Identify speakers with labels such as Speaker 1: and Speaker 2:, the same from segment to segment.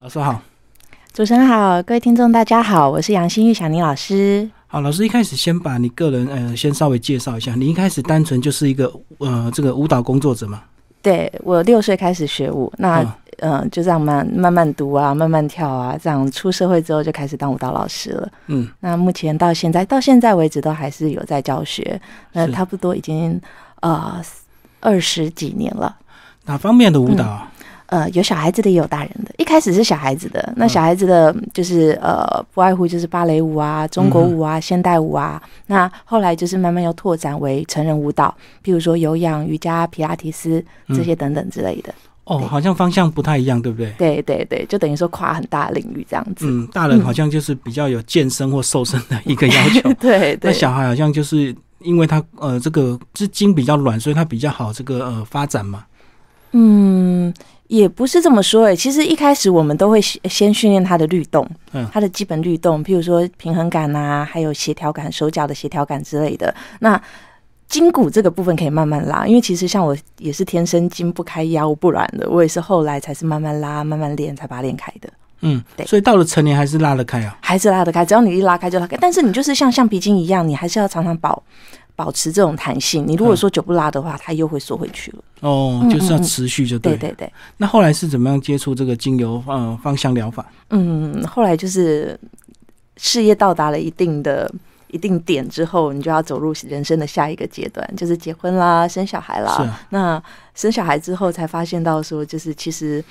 Speaker 1: 老师好，
Speaker 2: 主持人好，各位听众大家好，我是杨新玉小宁老师。
Speaker 1: 好，老师一开始先把你个人呃先稍微介绍一下，你一开始单纯就是一个呃这个舞蹈工作者嘛？
Speaker 2: 对我六岁开始学舞，那
Speaker 1: 嗯
Speaker 2: 嗯、就这样慢慢慢读啊，慢慢跳啊，这样出社会之后就开始当舞蹈老师了。
Speaker 1: 嗯，
Speaker 2: 那目前到现在到现在为止都还是有在教学，那差不多已经呃二十几年了。
Speaker 1: 哪方面的舞蹈啊？
Speaker 2: 呃，有小孩子的，也有大人的。一开始是小孩子的，那
Speaker 1: 嗯
Speaker 2: 小孩子的就是呃，不外乎就是芭蕾舞啊、中国舞啊、现代舞啊。那后来就是慢慢又拓展为成人舞蹈，譬如说有氧、瑜伽、皮拉提斯这些等等之类的。
Speaker 1: 哦，好像方向不太一样，对不对？
Speaker 2: 对对对，就等于说跨很大领域这样子。
Speaker 1: 嗯，大人好像就是比较有健身或瘦身的一个要求，
Speaker 2: 对对，
Speaker 1: 那小孩好像就是因为他呃这个是筋比较软，所以他比较好这个呃发展嘛。
Speaker 2: 嗯，也不是这么说诶。其实一开始我们都会先先训练他的律动，
Speaker 1: 嗯
Speaker 2: 他的基本律动，譬如说平衡感啊，还有协调感、手脚的协调感之类的。那筋骨这个部分可以慢慢拉，因为其实像我也是天生筋不开腰不软的，我也是后来才是慢慢拉、慢慢练才把它练开的。
Speaker 1: 嗯，
Speaker 2: 对
Speaker 1: 所以到了成年还是拉得开啊。
Speaker 2: 还是拉得开，只要你一拉开就拉开。但是你就是像橡皮筋一样，你还是要常常保保持这种弹性。你如果说久不拉的话，它又会缩回去了。
Speaker 1: 哦，
Speaker 2: 嗯
Speaker 1: 就是要
Speaker 2: 嗯嗯
Speaker 1: 持续就对。
Speaker 2: 对对对。
Speaker 1: 那后来是怎么样接触这个精油呃芳香疗法？
Speaker 2: 嗯，后来就是事业到达了一定的一定点之后，你就要走入人生的下一个阶段，就是结婚啦、生小孩啦。那生小孩之后才发现到说，就是其实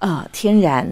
Speaker 2: 呃，天然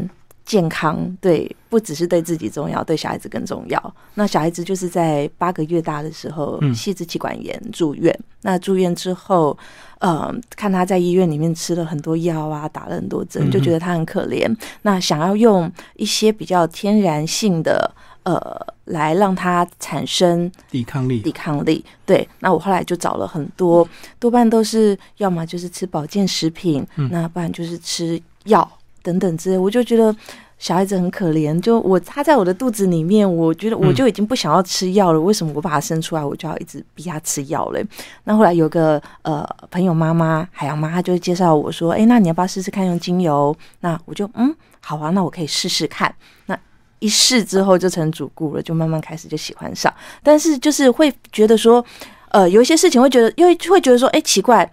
Speaker 2: 健康对不只是对自己重要，对小孩子更重要。那小孩子就是在八个月大的时候
Speaker 1: 嗯，
Speaker 2: 细支气管炎住院。那住院之后，呃，看他在医院里面吃了很多药啊，打了很多针，就觉得他很可怜。那想要用一些比较天然性的呃，来让他产生
Speaker 1: 抵抗力
Speaker 2: 抵。抗力。对，那我后来就找了很多，多半都是要么就是吃保健食品，
Speaker 1: 嗯
Speaker 2: 那不然就是吃药等等之类。我就觉得小孩子很可怜，就我他在我的肚子里面，我觉得我就已经不想要吃药了。为什么我把他生出来，我就要一直逼他吃药嘞？那后来有个呃朋友妈妈海洋妈，她就介绍我说，哎，那你要不要试试看用精油？那我就嗯，好啊，那我可以试试看。那一试之后就成主顾了，就慢慢开始就喜欢上。但是就是会觉得说，呃，有一些事情会觉得，因为会觉得说，哎、奇怪，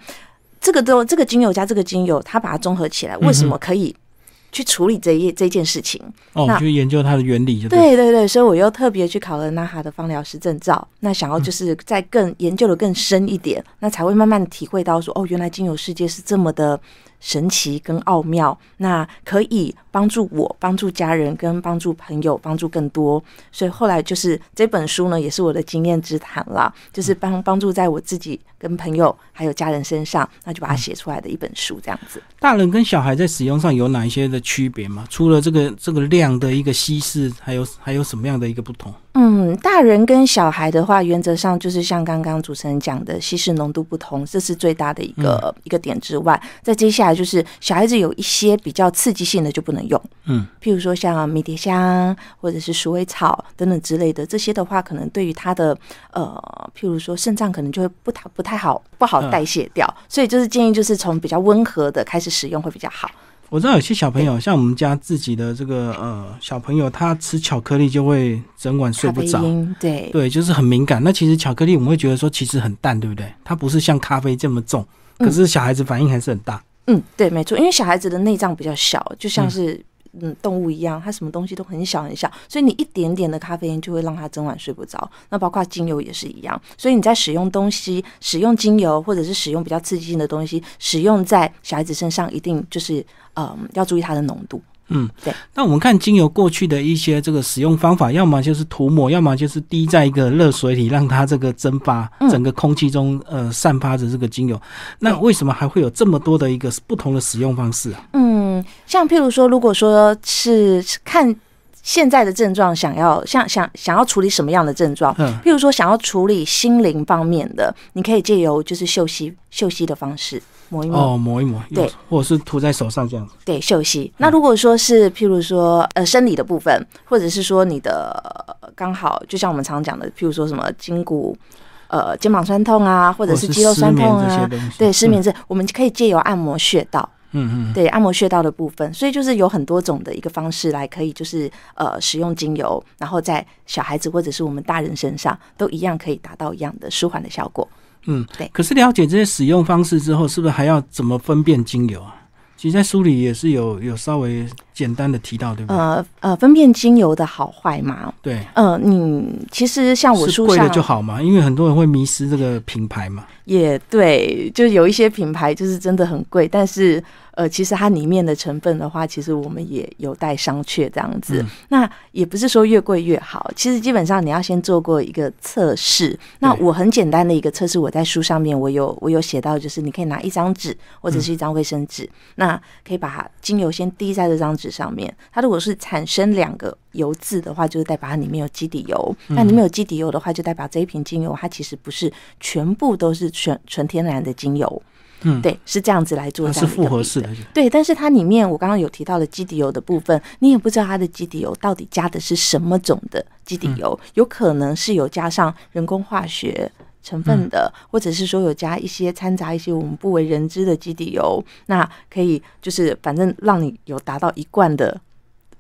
Speaker 2: 这个都这个精油加这个精油，它把它综合起来，为什么可以去处理这一这件事情？
Speaker 1: 哦，
Speaker 2: 那
Speaker 1: 就研究它的原理就对。
Speaker 2: 对对对，所以我又特别去考了那哈的芳疗师证照，那想要就是再更研究的更深一点，那才会慢慢体会到说，哦，原来精油世界是这么的神奇跟奥妙，那可以帮助我、帮助家人、跟帮助朋友、帮助更多。所以后来就是这本书呢，也是我的经验之谈啦，就是帮帮助在我自己跟朋友还有家人身上，那就把它写出来的一本书这样子。
Speaker 1: 大人跟小孩在使用上有哪一些的区别吗？除了这个这个量的一个稀释，还有还有什么样的一个不同？
Speaker 2: 嗯，大人跟小孩的话，原则上就是像刚刚主持人讲的，稀释浓度不同，这是最大的一个、一个点之外，在接下来就是小孩子有一些比较刺激性的就不能用，
Speaker 1: 嗯，
Speaker 2: 譬如说像迷迭香或者是鼠尾草等等之类的，这些的话，可能对于他的呃，譬如说肾脏可能就会不太不太好不好
Speaker 1: 嗯
Speaker 2: 代谢掉，所以就是建议就是从比较温和的开始使用会比较好。
Speaker 1: 我知道有些小朋友，像我们家自己的这个呃小朋友，他吃巧克力就会整晚睡不着。
Speaker 2: 对
Speaker 1: 对，就是很敏感。那其实巧克力我们会觉得说其实很淡，对不对？它不是像咖啡这么重，
Speaker 2: 嗯
Speaker 1: 可是小孩子反应还是很大。
Speaker 2: 嗯，对，没错，因为小孩子的内脏比较小，就像是嗯动物一样，它什么东西都很小很小，所以你一点点的咖啡因就会让他整晚睡不着。那包括精油也是一样，所以你在使用东西、使用精油或者是使用比较刺激性的东西，使用在小孩子身上，一定就是嗯要注意它的浓度。
Speaker 1: 嗯，
Speaker 2: 对。
Speaker 1: 那我们看精油过去的一些这个使用方法，要么就是涂抹，要么就是滴在一个热水里，让它这个蒸发，
Speaker 2: 嗯
Speaker 1: 整个空气中呃散发着这个精油。那为什么还会有这么多的一个不同的使用方式啊？
Speaker 2: 嗯，像譬如说，如果说是看现在的症状，想要像想想要处理什么样的症状，
Speaker 1: 嗯，
Speaker 2: 譬如说想要处理心灵方面的，你可以借由就是嗅息嗅息的方式抹一抹，
Speaker 1: 哦，抹一抹，
Speaker 2: 对，
Speaker 1: 或者是涂在手上这样子。
Speaker 2: 对，嗅息。那如果说是譬如说呃生理的部分，或者是说你的呃刚好就像我们常讲的，譬如说什么筋骨呃肩膀酸痛啊，或者是肌肉酸痛啊，对，失
Speaker 1: 嗯
Speaker 2: 眠症，我们可以借由按摩穴道。
Speaker 1: 嗯嗯，
Speaker 2: 对，按摩穴道的部分，所以就是有很多种的一个方式来可以就是呃使用精油，然后在小孩子或者是我们大人身上都一样可以达到一样的舒缓的效果。
Speaker 1: 嗯，
Speaker 2: 对
Speaker 1: 可是了解这些使用方式之后，是不是还要怎么分辨精油啊？其实，在书里也是有有稍微简单的提到，对不对？
Speaker 2: 呃呃，分辨精油的好坏嘛，
Speaker 1: 对，
Speaker 2: 呃，你其实像我
Speaker 1: 是贵的就好嘛，因为很多人会迷失这个品牌嘛。
Speaker 2: 也对，就有一些品牌就是真的很贵，但是呃，其实它里面的成分的话，其实我们也有待商榷这样子。
Speaker 1: 嗯
Speaker 2: 那也不是说越贵越好，其实基本上你要先做过一个测试。那我很简单的一个测试，我在书上面我有我有写到，就是你可以拿一张纸或者是一张卫生纸，那可以把精油先滴在这张纸上面。它如果是产生两个油渍的话，就是代表它里面有基底油。那里面有基底油的话，就代表这一瓶精油它其实不是全部都是纯纯天然的精油。
Speaker 1: 嗯，
Speaker 2: 对，是这样子来做
Speaker 1: 它是复合式的，
Speaker 2: 对，但是它里面我刚刚有提到的基底油的部分，你也不知道它的基底油到底加的是什么种的基底油，有可能是有加上人工化学成分的，或者是说有加一些掺杂一些我们不为人知的基底油，那可以就是反正让你有达到一贯的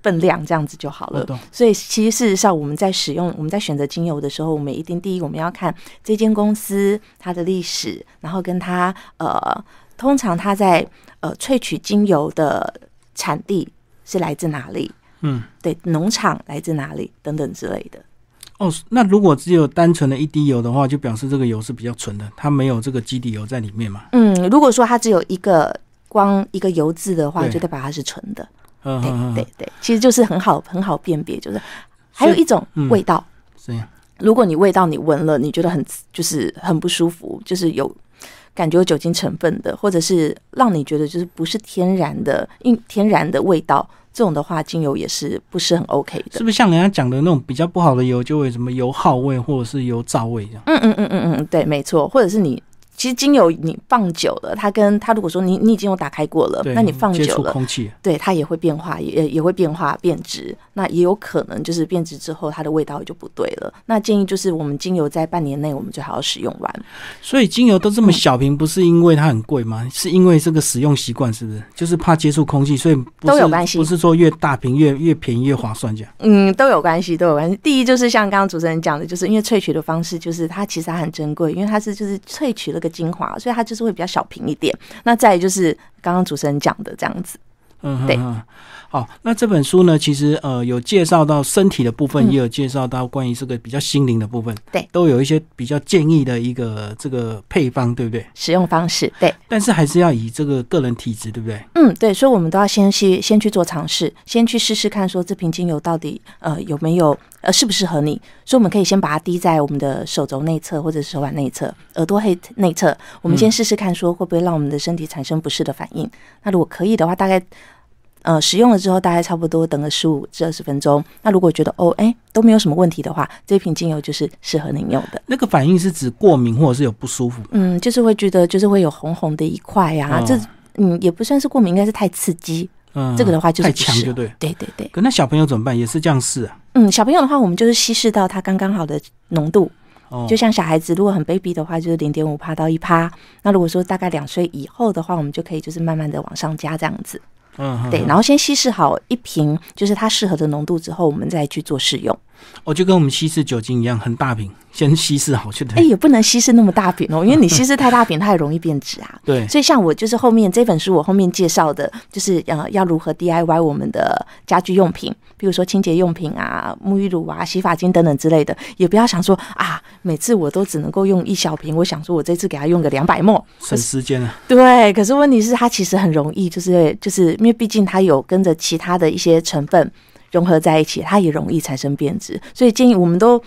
Speaker 2: 分量，这样子就好了。
Speaker 1: 懂。
Speaker 2: 所以其实事实上，我们在使用、我们在选择精油的时候，我们一定第一我们要看这间公司它的历史，然后跟它呃，通常它在呃萃取精油的产地是来自哪里，
Speaker 1: 嗯，
Speaker 2: 对，农场来自哪里等等之类的。
Speaker 1: 哦，那如果只有单纯的一滴油的话，就表示这个油是比较纯的，它没有这个基底油在里面嘛。
Speaker 2: 嗯，如果说它只有一个光一个油渍的话，就代表它是纯的。
Speaker 1: 嗯
Speaker 2: 对
Speaker 1: 嗯嗯，
Speaker 2: 对对，其实就是很好很好辨别，就是还有一种
Speaker 1: 嗯
Speaker 2: 味道。
Speaker 1: 这样。
Speaker 2: 如果你味道你闻了，你觉得很就是很不舒服，就是有感觉有酒精成分的，或者是让你觉得就是不是天然的，因天然的味道，这种的话，精油也是不是很 OK 的。
Speaker 1: 是不是像人家讲的那种比较不好的油，就会什么油耗味或者是油皂味这样？
Speaker 2: 嗯嗯嗯嗯嗯，对，没错，或者是你。其实精油你放久了，它跟它如果说你你已经有打开过了，那你放久了，
Speaker 1: 触空气，
Speaker 2: 对它也会变化，也也会变化变质。那也有可能就是变质之后，它的味道就不对了。那建议就是我们精油在半年内我们最好要使用完。
Speaker 1: 所以精油都这
Speaker 2: 嗯
Speaker 1: 么小瓶，不是因为它很贵吗？是因为这个使用习惯，是不是？就是怕接触空气，所以
Speaker 2: 都有关系
Speaker 1: 不是说越大瓶越越便宜越划算这样。
Speaker 2: 嗯，都有关系，都有关系。第一就是像刚刚主持人讲的，就是因为萃取的方式，就是它其实它很珍贵，因为它是就是萃取了个精华，所以它就是会比较小瓶一点。那再就是刚刚主持人讲的这样子，
Speaker 1: 嗯对嗯。好，那这本书呢，其实呃有介绍到身体的部分，
Speaker 2: 嗯
Speaker 1: 也有介绍到关于这个比较心灵的部分，
Speaker 2: 对，
Speaker 1: 都有一些比较建议的一个这个配方，对不对？
Speaker 2: 使用方式对。
Speaker 1: 但是还是要以这个个人体质，对不对？
Speaker 2: 嗯，对，所以我们都要先去先去做尝试，先去试试看，说这瓶精油到底呃有没有呃适不适合你。所以我们可以先把它滴在我们的手肘内侧或者是手腕内侧、耳朵内内侧，我们先试试看，说会不会让我们的身体产生不适的反应。那如果可以的话，大概呃使用了之后，大概差不多等个十五至二十分钟。那如果觉得哦哎都没有什么问题的话，这瓶精油就是适合您用的。
Speaker 1: 那个反应是指过敏或者是有不舒服。
Speaker 2: 嗯，就是会觉得就是会有红红的一块啊，
Speaker 1: 哦
Speaker 2: 这嗯也不算是过敏，应该是太刺激。
Speaker 1: 嗯，
Speaker 2: 这个的话就是
Speaker 1: 太强就对。
Speaker 2: 对对对。
Speaker 1: 可那小朋友怎么办？也是这样试啊？
Speaker 2: 嗯，小朋友的话，我们就是稀释到它刚刚好的浓度。
Speaker 1: 哦，
Speaker 2: 就像小孩子，如果很 baby 的话，就是零点五帕到一帕。那如果说大概两岁以后的话，我们就可以就是慢慢的往上加这样子。
Speaker 1: 嗯，嗯
Speaker 2: 对，
Speaker 1: 嗯
Speaker 2: 然后先稀释好一瓶，就是它适合的浓度之后，我们再去做试用。
Speaker 1: 哦，就跟我们稀释酒精一样，很大瓶，先稀释好就
Speaker 2: 哎，
Speaker 1: 对。
Speaker 2: 也不能稀释那么大瓶哦，因为你稀释太大瓶，它也容易变质啊。
Speaker 1: 对，
Speaker 2: 所以像我就是后面这本书，我后面介绍的，就是呃要如何 DIY 我们的家居用品，比如说清洁用品啊、沐浴乳啊、洗发精等等之类的，也不要想说啊，每次我都只能够用一小瓶，我想说我这次给它用个两百沫，
Speaker 1: 省时间啊。
Speaker 2: 对，可是问题是它其实很容易，就是就是因为毕竟它有跟着其他的一些成分融合在一起，它也容易产生变质，所以建议我们都。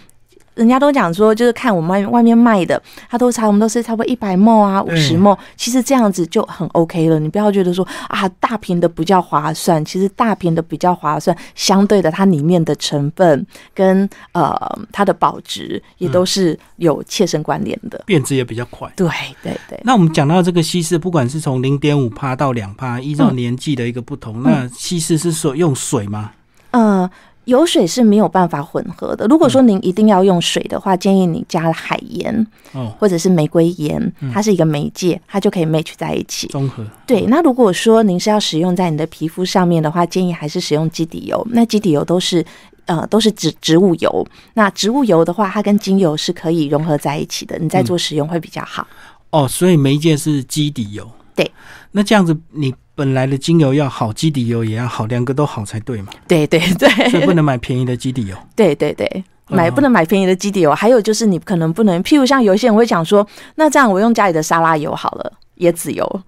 Speaker 2: 人家都讲说，就是看我们外外面卖的，它都差我们都是差不多一百沫啊，五十沫，其实这样子就很 OK 了。你不要觉得说啊，大瓶的比较划算，其实大瓶的比较划算，相对的它里面的成分跟呃它的保值也都是有切身关联的。
Speaker 1: 变质也比较快。
Speaker 2: 对对对，
Speaker 1: 那我们讲到这个稀释，不管是从零点五帕到两帕，依照
Speaker 2: 嗯
Speaker 1: 年纪的一个不同，那稀释是说用水吗？
Speaker 2: 呃，油水是没有办法混合的。如果说您一定要用水的话，建议你加了海盐
Speaker 1: 哦，
Speaker 2: 或者是玫瑰盐，它是一个媒介，它就可以 match 在一起。
Speaker 1: 综合
Speaker 2: 对，那如果说您是要使用在你的皮肤上面的话，建议还是使用基底油。那基底油都是呃都是植植物油，那植物油的话，它跟精油是可以融合在一起的，你在做使用会比较好。
Speaker 1: 哦，所以媒介是基底油。
Speaker 2: 对，
Speaker 1: 那这样子你本来的精油要好，基底油也要好，两个都好才对嘛。
Speaker 2: 对对 对，
Speaker 1: 所以不能买便宜的基底油。
Speaker 2: 对对对。
Speaker 1: 嗯
Speaker 2: 买不能买便宜的基底油，还有就是你可能不能，譬如像有些人会讲说，那这样我用家里的沙拉油好了，椰子油，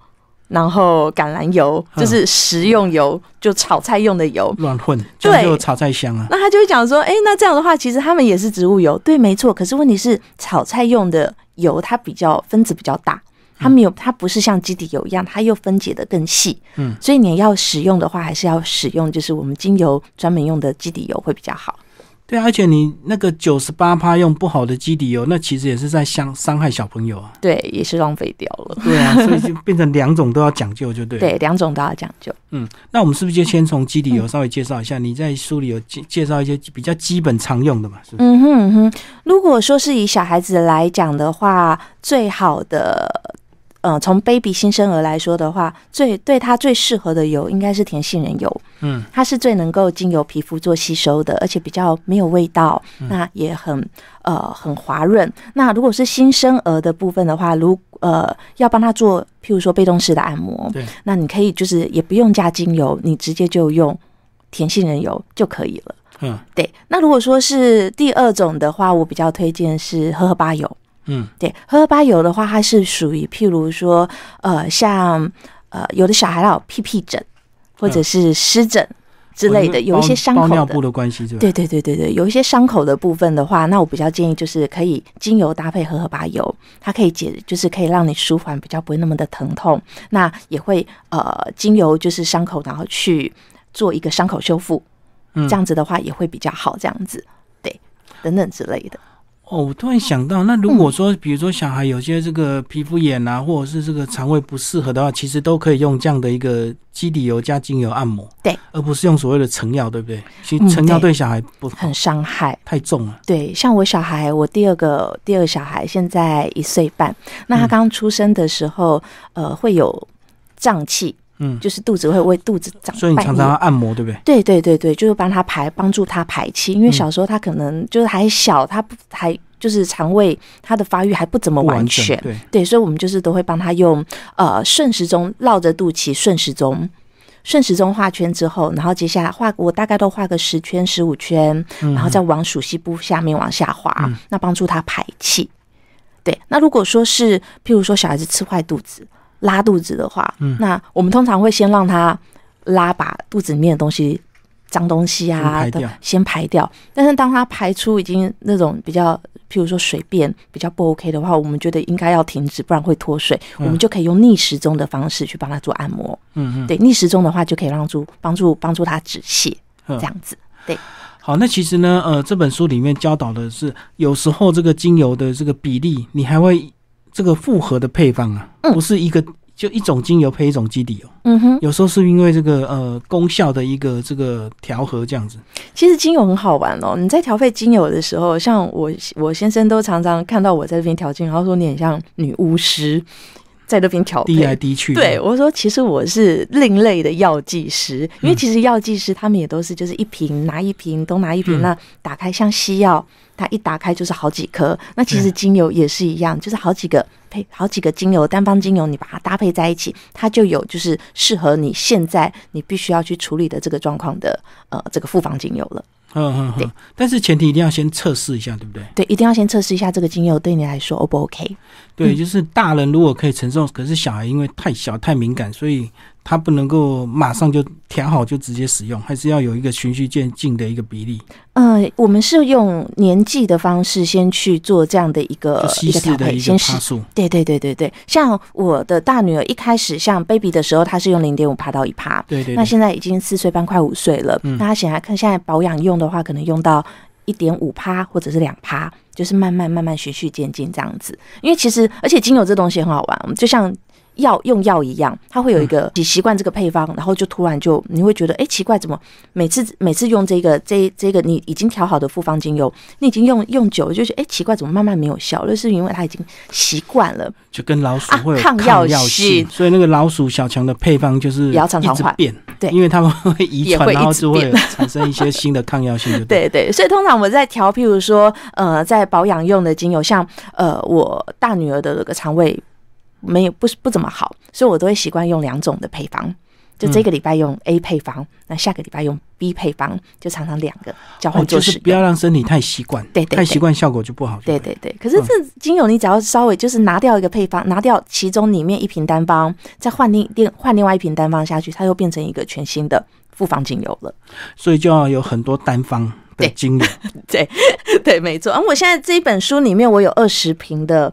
Speaker 2: 然后橄榄油，
Speaker 1: 嗯
Speaker 2: 就是食用油，就炒菜用的油。
Speaker 1: 乱混，
Speaker 2: 对
Speaker 1: 就炒菜香啊。
Speaker 2: 那他就会讲说，哎、那这样的话，其实他们也是植物油，对，没错。可是问题是，炒菜用的油它比较分子比较大，它没有，它不是像基底油一样，它又分解的更细。
Speaker 1: 嗯，
Speaker 2: 所以你要使用的话，还是要使用就是我们精油专门用的基底油会比较好。
Speaker 1: 对啊，而且你那个九十八趴用不好的基底油，那其实也是在伤伤害小朋友啊。
Speaker 2: 对，也是浪费掉了。
Speaker 1: 对啊，所以就变成两种都要讲究，就对。
Speaker 2: 对，，两种都要讲究。
Speaker 1: 嗯，那我们是不是就先从基底油稍微介绍一下？你在书里有介介绍一些比较基本常用的嘛？是不是？
Speaker 2: 嗯哼嗯哼，如果说是以小孩子来讲的话，最好的，呃，从 baby 新生儿来说的话，最对它最适合的油应该是甜杏仁油。
Speaker 1: 嗯，
Speaker 2: 它是最能够经由皮肤做吸收的，而且比较没有味道，
Speaker 1: 嗯
Speaker 2: 那也很呃很滑润。那如果是新生儿的部分的话，如呃要帮他做，譬如说被动式的按摩，
Speaker 1: 对，
Speaker 2: 那你可以就是也不用加精油，你直接就用甜杏仁油就可以了。
Speaker 1: 嗯
Speaker 2: 对，那如果说是第二种的话，我比较推荐是荷荷巴油。
Speaker 1: 嗯
Speaker 2: 对，荷荷巴油的话，它是属于譬如说，呃，像呃有的小孩有屁屁疹或者是湿疹之类的，有一些伤口的
Speaker 1: 包包尿布。的关系，对吧？
Speaker 2: 对对对对对，有一些伤口的部分的话，那我比较建议就是可以精油搭配荷荷巴油，它可以解，就是可以让你舒缓，比较不会那么的疼痛。那也会呃，精油就是伤口，然后去做一个伤口修复，
Speaker 1: 嗯
Speaker 2: 这样子的话也会比较好，这样子，对，等等之类的。
Speaker 1: 哦，我突然想到，那如果说，比如说小孩有些这个皮肤炎啊，或者是这个肠胃不适合的话，其实都可以用这样的一个基底油加精油按摩，
Speaker 2: 对，
Speaker 1: 而不是用所谓的成药，对不对？其实
Speaker 2: 嗯
Speaker 1: 成药
Speaker 2: 对
Speaker 1: 对小孩不好
Speaker 2: 很，伤害。
Speaker 1: 太重了。
Speaker 2: 对，像我小孩，我第二个第二个小孩现在一岁半，那他
Speaker 1: 嗯
Speaker 2: 刚出生的时候，呃，会有胀气，
Speaker 1: 嗯，
Speaker 2: 就是肚子会为肚子长，
Speaker 1: 所以你常常要按摩，对不对？
Speaker 2: 对对对对，就是帮他排，帮助他排气，因为
Speaker 1: 嗯。
Speaker 2: 小时候他可能就是还小，他不还就是肠胃他的发育还不怎么完全，
Speaker 1: 完对，
Speaker 2: 对，所以我们就是都会帮他用呃顺时钟绕着肚脐顺时钟。顺时钟画圈之后，然后接下来画，我大概都画个十圈、十五圈，
Speaker 1: 嗯
Speaker 2: 然后再往属膝部下面往下滑，
Speaker 1: 嗯。
Speaker 2: 那帮助他排气。对，那如果说是譬如说小孩子吃坏肚子、拉肚子的话，
Speaker 1: 嗯
Speaker 2: 那我们通常会先让他拉把肚子里面的东西、脏东西啊先排掉。但是当他排出已经那种比较，譬如说水便比较不 OK 的话，我们觉得应该要停止，不然会脱水。
Speaker 1: 嗯
Speaker 2: 我们就可以用逆时钟的方式去帮他做按摩。
Speaker 1: 嗯嗯，
Speaker 2: 对，逆时钟的话就可以让助帮助帮助他止泻，
Speaker 1: 嗯
Speaker 2: 这样子。
Speaker 1: 对好，那其实呢，呃，这本书里面教导的是，有时候这个精油的这个比例，你还会这个复合的配方啊，
Speaker 2: 嗯
Speaker 1: 不是一个就一种精油配一种基底油，
Speaker 2: 嗯哼，
Speaker 1: 有时候是因为这个呃功效的一个这个调和这样子。
Speaker 2: 其实精油很好玩哦。你在调配精油的时候，像我我先生都常常看到我在这边调精油，然后说你很像女巫师在那边调
Speaker 1: 滴来
Speaker 2: 配。
Speaker 1: 滴去，
Speaker 2: 对，我说，其实我是另类的药剂师，因为其实药剂师他们也都是就是一瓶拿一瓶，东拿一瓶，
Speaker 1: 嗯
Speaker 2: 那打开像西药，它一打开就是好几颗。那其实精油也是一样，就是好几个配好几个精油，单方精油你把它搭配在一起，它就有就是适合你现在你必须要去处理的这个状况的呃这个复方精油了。
Speaker 1: 嗯嗯
Speaker 2: 对
Speaker 1: 嗯，但是前提一定要先测试一下，对不对？
Speaker 2: 对，一定要先测试一下这个精油对你来说 O 不 OK？
Speaker 1: 对，
Speaker 2: 嗯
Speaker 1: 就是大人如果可以承受，可是小孩因为太小太敏感，所以他不能够马上就调好就直接使用，还是要有一个循序渐进的一个比例，
Speaker 2: 呃，我们是用年纪的方式先去做这样的一个
Speaker 1: 就稀
Speaker 2: 一个调配，
Speaker 1: 释的一个
Speaker 2: 先试。
Speaker 1: 趴数。
Speaker 2: 对对对对对，像我的大女儿一开始像 baby 的时候，她是用零点五帕到一帕，
Speaker 1: 对对对，
Speaker 2: 那现在已经四岁半快五岁了，
Speaker 1: 嗯
Speaker 2: 那她显然看现在保养用的话，可能用到一点五帕或者是两趴，就是慢慢慢慢循序渐进这样子。因为其实而且精油这东西很好玩，我们就像药用药一样，它会有一个你习惯这个配方，然后就突然就你会觉得，哎，奇怪，怎么每次每次用这个这这个你已经调好的复方精油，你已经用用久了，就觉得哎奇怪，怎么慢慢没有效？那是因为它已经习惯了，
Speaker 1: 就跟老鼠会有
Speaker 2: 抗
Speaker 1: 药
Speaker 2: 性，
Speaker 1: 所以那个老鼠小强的配方就是
Speaker 2: 也要常常换，
Speaker 1: 变，
Speaker 2: 对，
Speaker 1: 因为他们会遗传，然后就会 产生一些新的抗药性，
Speaker 2: 对。对。所以通常我在调，譬如说呃，在保养用的精油，像呃我大女儿的那个肠胃。没有不是不怎么好，所以我都会习惯用两种的配方，就这个礼拜用 A 配方，那下个礼拜用 B 配方，就常常两个交换
Speaker 1: 就是，不要让身体太习惯，
Speaker 2: 对对，
Speaker 1: 太习惯效果就不好。
Speaker 2: 对对对，可是这精油你只要稍微就是拿掉一个配方，拿掉其中里面一瓶单方，再换另另换另外一瓶单方下去，它又变成一个全新的复方精油了。
Speaker 1: 所以就要有很多单方的精油，
Speaker 2: 对 对，没错。而我现在这一本书里面，我有二十瓶的。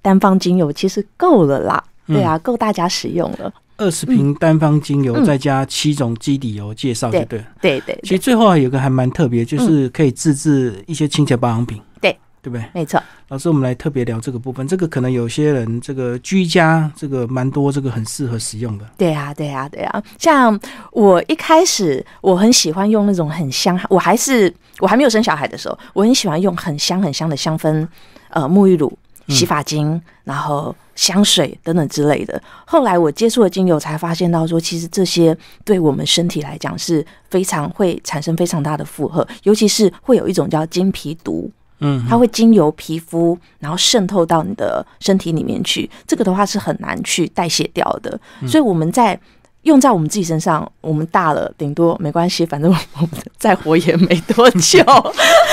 Speaker 2: 单方精油其实够了啦，对啊，够大家使用了。
Speaker 1: 二十瓶单方精油再加七种基底油介绍就对了，
Speaker 2: 对对。
Speaker 1: 其实最后还有个还蛮特别，就是可以自制一些清洁保养品，
Speaker 2: 对
Speaker 1: 对不对？
Speaker 2: 没错。
Speaker 1: 老师，我们来特别聊这个部分，这个可能有些人这个居家这个蛮多，这个很适合使用的。
Speaker 2: 对啊，对啊，对啊。像我一开始我很喜欢用那种很香，我还是我还没有生小孩的时候，我很喜欢用很香很香的香氛呃沐浴乳。洗发精，然后香水等等之类的。后来我接触了精油，才发现到说，其实这些对我们身体来讲是非常会产生非常大的负荷，尤其是会有一种叫金皮毒，嗯，它会经由皮肤，然后渗透到你的身体里面去。这个的话是很难去代谢掉的，所以我们在。用在我们自己身上，我们大了顶多没关系，反正我们 再活也没多久。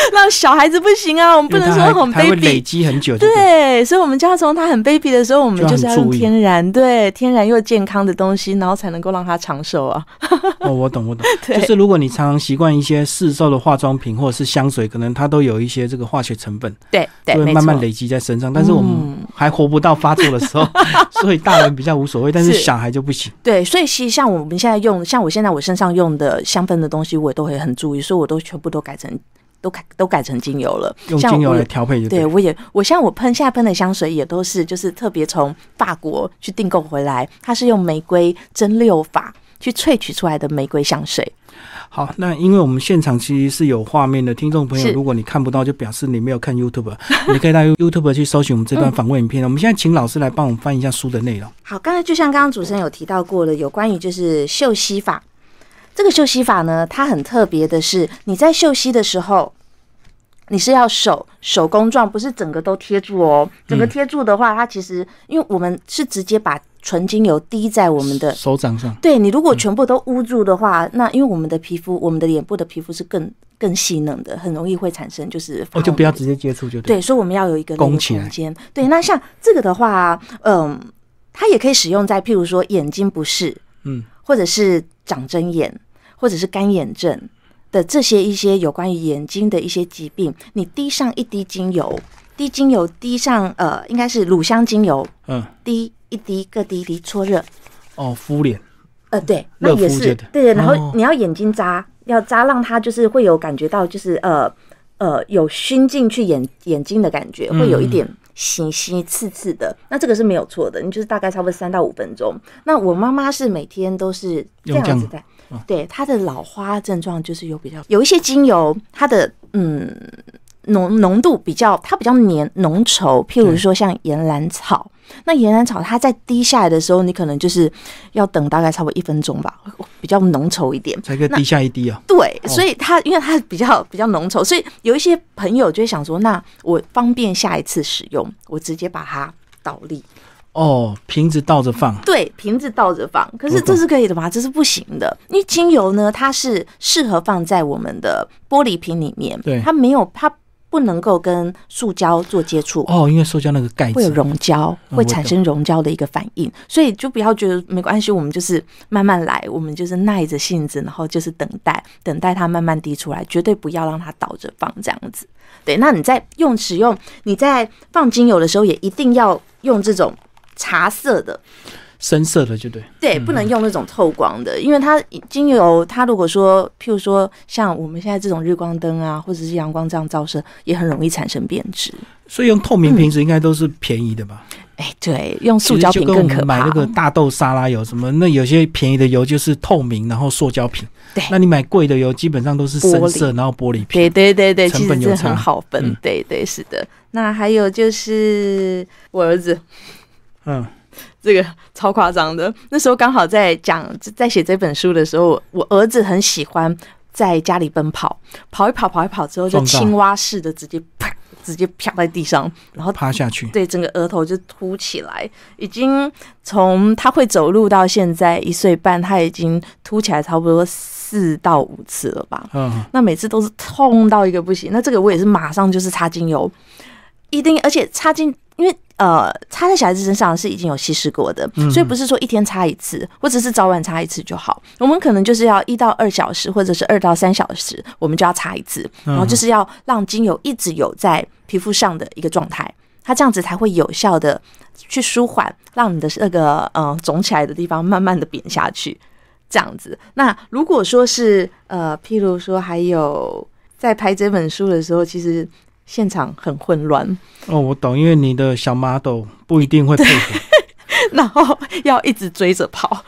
Speaker 2: 让小孩子不行啊，我们不能说很 baby，
Speaker 1: 累积很久。
Speaker 2: 对，所以我们就要从他很 baby 的时候，我们就是要用天然，对，天然又健康的东西，然后才能够让他长寿啊。
Speaker 1: 哦，我懂，我懂。就是如果你常常习惯一些市售的化妆品或者是香水，可能它都有一些这个化学成分，
Speaker 2: 对，
Speaker 1: 会慢慢累积在身上。但是我们还活不到发作的时候，所以大人比较无所谓，但是小孩就不行。
Speaker 2: 对，所以。其实像我们现在用，像我现在我身上用的香氛的东西，我也都会很注意，所以我都全部都改成，都改都改成精油了。
Speaker 1: 用精油来调配，
Speaker 2: 对，我也我像我喷现在喷的香水也都是，就是特别从法国去订购回来，它是用玫瑰蒸馏法去萃取出来的玫瑰香水。
Speaker 1: 好，那因为我们现场其实是有画面的，听众朋友，如果你看不到，就表示你没有看 YouTube，你可以到 YouTube 去搜寻我们这段访问影片。我们现在请老师来帮我们翻译一下书的内容。
Speaker 2: 好，刚才就像刚刚主持人有提到过了，有关于就是嗅吸法。这个嗅吸法呢，它很特别的是，你在嗅吸的时候，你是要手手工状，不是整个都贴住哦。整个贴住的话，它其实因为我们是直接把。纯精油滴在我们的
Speaker 1: 手掌上，
Speaker 2: 对你如果全部都捂住的话，那因为我们的皮肤，我们的脸部的皮肤是更更细嫩的，很容易会产生就是
Speaker 1: 哦，就不要直接接触就对。
Speaker 2: 对，所以我们要有一个空间。对，那像这个的话，嗯，它也可以使用在譬如说眼睛不适，嗯，或者是长针眼，或者是干眼症的这些一些有关于眼睛的一些疾病，你滴上一滴精油，滴精油滴上呃，应该是乳香精油，嗯，滴。一滴各滴一滴搓热，
Speaker 1: 哦，敷脸，
Speaker 2: 呃，对，那也是对，然后你要眼睛扎，要扎让它就是会有感觉到，就是呃呃有熏进去眼眼睛的感觉，会有一点腥腥刺刺的，那这个是没有错的，你就是大概差不多三到五分钟。那我妈妈是每天都是这样子的，对，它的老花症状就是有比较有一些精油，它的嗯浓浓度比较，它比较黏浓稠，譬如说像岩兰草。那岩兰草它在滴下来的时候，你可能就是要等大概差不多一分钟吧，比较浓稠一点，
Speaker 1: 才可以滴下一滴啊。
Speaker 2: 对，所以它因为它比较比较浓稠，所以有一些朋友就会想说，那我方便下一次使用，我直接把它倒立。
Speaker 1: 哦，瓶子倒着放。
Speaker 2: 对，瓶子倒着放。可是这是可以的吗？这是不行的，因为精油呢，它是适合放在我们的玻璃瓶里面，
Speaker 1: 对，
Speaker 2: 它没有它。不能够跟塑胶做接触
Speaker 1: 哦，因为塑胶那个盖子
Speaker 2: 会有溶胶，会产生溶胶的一个反应，所以就不要觉得没关系，我们就是慢慢来，我们就是耐着性子，然后就是等待，等待它慢慢滴出来，绝对不要让它倒着放这样子。对，那你在用使用你在放精油的时候，也一定要用这种茶色的。
Speaker 1: 深色的就对，
Speaker 2: 对，不能用那种透光的，因为它精油，它如果说，譬如说像我们现在这种日光灯啊，或者是阳光这样照射，也很容易产生变质。
Speaker 1: 所以用透明瓶子应该都是便宜的吧？
Speaker 2: 哎，对，用塑胶瓶更可怕。
Speaker 1: 买那个大豆沙拉油什么，那有些便宜的油就是透明，然后塑胶瓶。
Speaker 2: 对，
Speaker 1: 那你买贵的油基本上都是深色，然后玻璃瓶。
Speaker 2: 对对对对，
Speaker 1: 成本有
Speaker 2: 很好分。对对是的。那还有就是我儿子，嗯，这个超夸张的。那时候刚好在讲在写这本书的时候，我儿子很喜欢在家里奔跑，跑一跑跑一跑之后就青蛙似的直接啪。直接啪在地上，然后
Speaker 1: 趴下去，
Speaker 2: 对，整个额头就凸起来。已经从他会走路到现在一岁半，他已经凸起来差不多四到五次了吧？嗯，那每次都是痛到一个不行。那这个我也是马上就是擦精油，一定，而且擦精。因为呃，擦在小孩子身上是已经有稀释过的，所以不是说一天擦一次，或者是早晚擦一次就好。我们可能就是要一到二小时，或者是二到三小时，我们就要擦一次，然后就是要让精油一直有在皮肤上的一个状态，它这样子才会有效的去舒缓，让你的那个呃肿起来的地方慢慢的扁下去，这样子。那如果说是呃，譬如说还有在拍这本书的时候，其实。现场很混乱。
Speaker 1: 哦，我懂，因为你的小 model 不一定会配合，
Speaker 2: 然后要一直追着跑，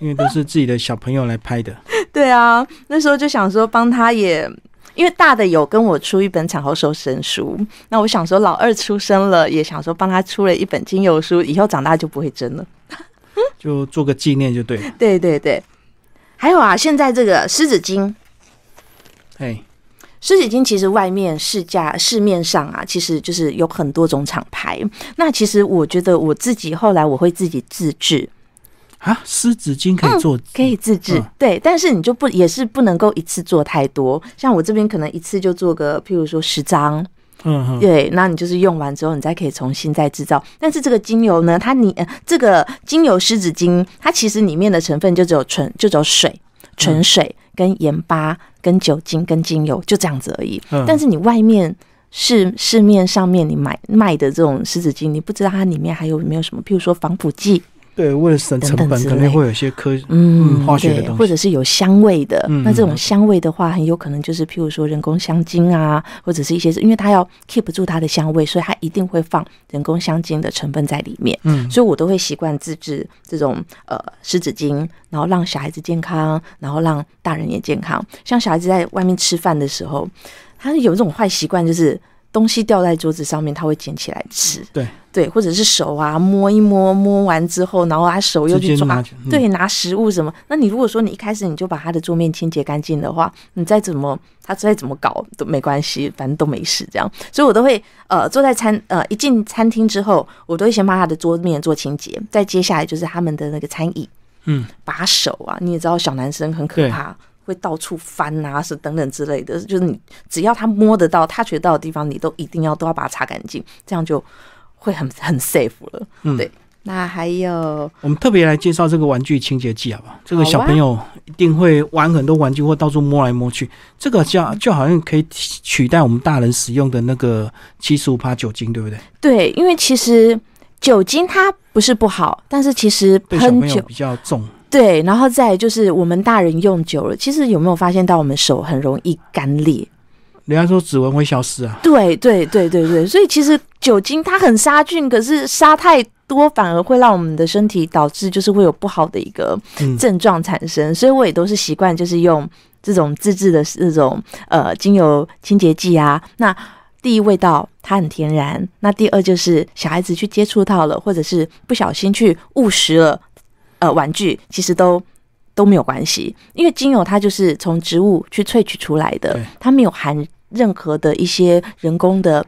Speaker 1: 因为都是自己的小朋友来拍的。
Speaker 2: 对啊，那时候就想说帮他也，因为大的有跟我出一本产后瘦身书，那我想说老二出生了，也想说帮他出了一本精油书，以后长大就不会争了，
Speaker 1: 就做个纪念就对了。
Speaker 2: 对对对，还有啊，现在这个湿纸巾，
Speaker 1: 哎。
Speaker 2: 湿纸巾其实外面市价市面上啊，其实就是有很多种厂牌。那其实我觉得我自己后来我会自己自制
Speaker 1: 啊，湿纸巾可以做，
Speaker 2: 可以自制，对。但是你就不也是不能够一次做太多，像我这边可能一次就做个，譬如说十张，嗯，对。那你就是用完之后，你再可以重新再制造。但是这个精油呢，它你这个精油湿纸巾，它其实里面的成分就只有纯就只有水。纯水跟盐巴跟酒精跟精油就这样子而已，但是你外面市市面上面你买卖的这种湿纸巾，你不知道它里面还有没有什么，譬如说防腐剂。
Speaker 1: 对，为了省成本，可能会有些科嗯化学的东西，
Speaker 2: 或者是有香味的。那这种香味的话，很有可能就是譬如说人工香精啊，或者是一些，因为它要 keep 住它的香味，所以它一定会放人工香精的成分在里面。嗯，所以我都会习惯自制这种呃湿纸巾，然后让小孩子健康，然后让大人也健康。像小孩子在外面吃饭的时候，他有这种坏习惯，就是。东西掉在桌子上面，他会捡起来吃。
Speaker 1: 对
Speaker 2: 对，或者是手啊摸一摸，摸完之后，然后他手又去抓，对，拿食物什么。那你如果说你一开始你就把他的桌面清洁干净的话，你再怎么他再怎么搞都没关系，反正都没事。这样，所以我都会呃坐在餐呃一进餐厅之后，我都会先把他的桌面做清洁，再接下来就是他们的那个餐椅，嗯，把手啊，你也知道小男生很可怕。会到处翻啊，是等等之类的，就是你只要他摸得到、他觉得到的地方，你都一定要都要把它擦干净，这样就会很很 safe 了。嗯，对。那还有，
Speaker 1: 我们特别来介绍这个玩具清洁剂，好不好？这个小朋友一定会玩很多玩具，或到处摸来摸去。这个叫就好像可以取代我们大人使用的那个七十五帕酒精，对不对？
Speaker 2: 对，因为其实酒精它不是不好，但是其实喷酒
Speaker 1: 比较重。
Speaker 2: 对，然后再就是我们大人用久了，其实有没有发现到我们手很容易干裂？
Speaker 1: 人家说指纹会消失啊。
Speaker 2: 对对对对对，所以其实酒精它很杀菌，可是杀太多反而会让我们的身体导致就是会有不好的一个症状产生。所以我也都是习惯就是用这种自制的这种呃精油清洁剂啊。那第一味道它很天然，那第二就是小孩子去接触到了，或者是不小心去误食了。呃，玩具其实都都没有关系，因为精油它就是从植物去萃取出来的，它没有含任何的一些人工的、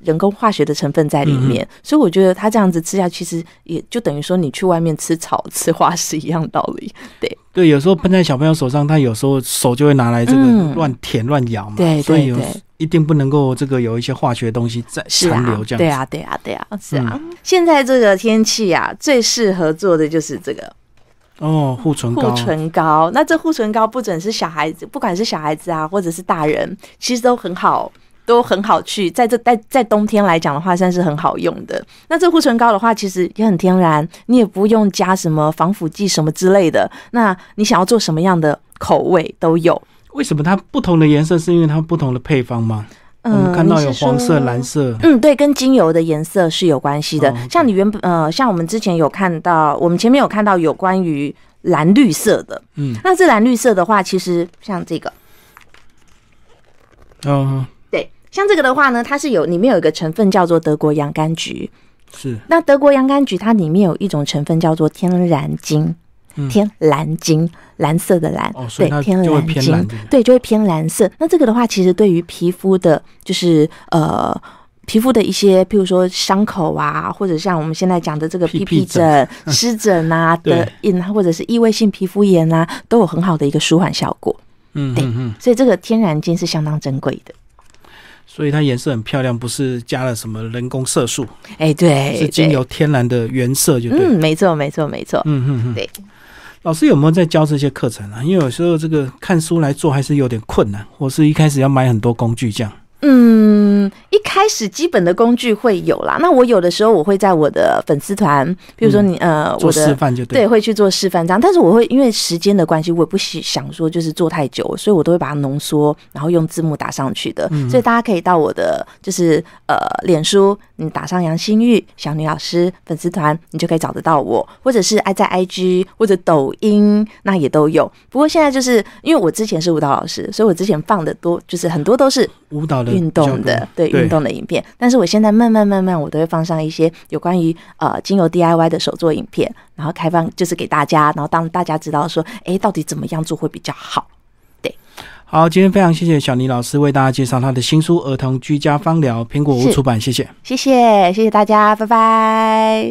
Speaker 2: 人工化学的成分在里面，所以我觉得它这样子吃下，其实也就等于说你去外面吃草、吃花是一样道理。对。
Speaker 1: 对，有时候喷在小朋友手上，他有时候手就会拿来这个乱舔乱咬嘛，
Speaker 2: 对，
Speaker 1: 所以有一定不能够这个有一些化学东西在残留这样。
Speaker 2: 对啊，对啊，对啊，是啊。现在这个天气啊，最适合做的就是这个
Speaker 1: 哦，护唇膏。
Speaker 2: 护唇膏，那这护唇膏不准是小孩子，不管是小孩子啊，或者是大人，其实都很好，都很好去。在这在在冬天来讲的话，算是很好用的。那这护唇膏的话，其实也很天然，你也不用加什么防腐剂什么之类的。那你想要做什么样的口味都有。
Speaker 1: 为什么它不同的颜色？是因为它不同的配方吗？我们看到有黄色、
Speaker 2: 说
Speaker 1: 蓝色，
Speaker 2: 嗯，对，跟精油的颜色是有关系的。像你原本呃，像我们之前有看到，我们前面有看到有关于蓝绿色的。
Speaker 1: 嗯，
Speaker 2: 那这蓝绿色的话，其实像这个，
Speaker 1: 哦，
Speaker 2: 对，像这个的话呢，它是有里面有一个成分叫做德国洋甘菊。
Speaker 1: 是
Speaker 2: 那德国洋甘菊它里面有一种成分叫做天然金，
Speaker 1: 嗯
Speaker 2: 天蓝金，蓝色的蓝，对，天蓝金，，
Speaker 1: 对
Speaker 2: 就会偏蓝色。那这个的话，其实对于皮肤的，就是呃。皮肤的一些，譬如说伤口啊，或者像我们现在讲的这个
Speaker 1: 屁
Speaker 2: 屁屁
Speaker 1: 屁疹
Speaker 2: 疹、湿疹啊的印，或者是异位性皮肤炎啊，都有很好的一个舒缓效果。
Speaker 1: 嗯嗯嗯，
Speaker 2: 所以这个天然金是相当珍贵的。
Speaker 1: 所以它颜色很漂亮，不是加了什么人工色素，
Speaker 2: 哎，对，
Speaker 1: 是经由天然的原色就对。
Speaker 2: 嗯，没错，没错，没错。
Speaker 1: 嗯嗯嗯，
Speaker 2: 对。
Speaker 1: 老师有没有在教这些课程啊？因为有时候这个看书来做还是有点困难，或是一开始要买很多工具这样。
Speaker 2: 嗯，开始基本的工具会有啦。那我有的时候我会在我的粉丝团，比如说你、呃，我的
Speaker 1: 示范就对。
Speaker 2: 对，会去做示范这样，但是我会因为时间的关系，我也不喜想说就是做太久，所以我都会把它浓缩，然后用字幕打上去的。
Speaker 1: 嗯
Speaker 2: 所以大家可以到我的就是呃脸书，你打上杨新玉小女老师粉丝团，你就可以找得到我，或者是爱在 IG 或者抖音，那也都有。不过现在就是因为我之前是舞蹈老师，所以我之前放的多就是很多都是
Speaker 1: 舞蹈的
Speaker 2: 运动的，对
Speaker 1: 对
Speaker 2: 运动的影片。但是我现在慢慢慢慢，我都会放上一些有关于呃精油 DIY 的手作影片，然后开放就是给大家，然后让大家知道说，哎，到底怎么样做会比较好。
Speaker 1: 好，今天非常谢谢小倪老师为大家介绍他的新书《儿童居家芳疗》，苹果屋出版，谢谢。
Speaker 2: 谢谢，谢谢大家，拜拜。